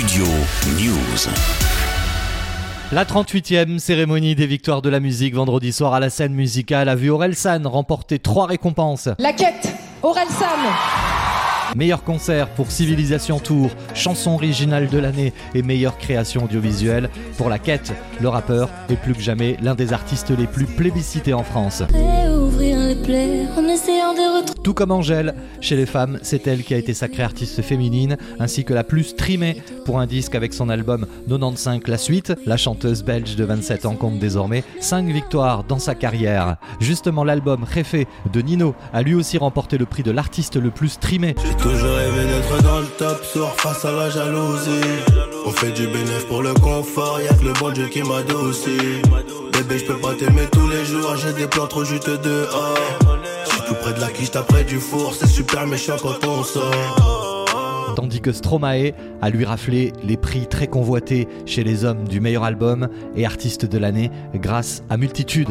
Studio News. La 38e cérémonie des victoires de la musique vendredi soir à la scène musicale a vu San remporter trois récompenses. La quête, San Meilleur concert pour Civilisation Tour, chanson originale de l'année et meilleure création audiovisuelle. Pour la quête, le rappeur est plus que jamais l'un des artistes les plus plébiscités en France. Tout comme Angèle, chez les femmes, c'est elle qui a été sacrée artiste féminine, ainsi que la plus streamée pour un disque avec son album 95 La Suite. La chanteuse belge de 27 ans compte désormais 5 victoires dans sa carrière. Justement, l'album Réfé de Nino a lui aussi remporté le prix de l'artiste le plus streamé. J'ai toujours rêvé d'être dans le top sur face à la jalousie. On fait du bénéfice pour le confort, y'a que le bon Dieu qui m'a aussi. Bébé, je peux pas t'aimer tous les jours, j'ai des plans trop juste dehors. J'suis tout près de la quiche, près du four, c'est super méchant quand on sort. Tandis que Stromae a lui raflé les prix très convoités chez les hommes du meilleur album et artiste de l'année grâce à Multitude.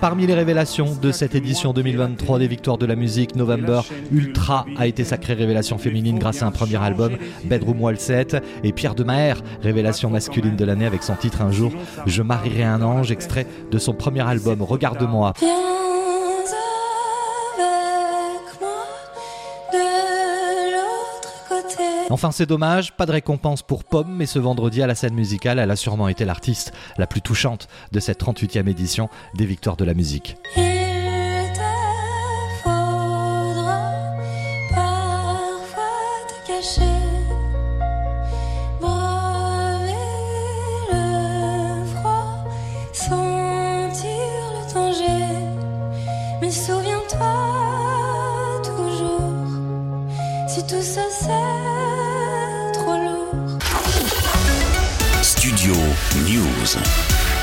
Parmi les révélations de cette édition 2023 des Victoires de la musique, November Ultra a été sacrée révélation féminine grâce à un premier album, Bedroom Wall 7, et Pierre de Maher, révélation masculine de l'année avec son titre Un jour, Je marierai un ange, extrait de son premier album, Regarde-moi. Enfin, c'est dommage, pas de récompense pour Pomme, mais ce vendredi à la scène musicale, elle a sûrement été l'artiste la plus touchante de cette 38e édition des Victoires de la musique. Souviens-toi toujours, si tout ça c'est Studio News.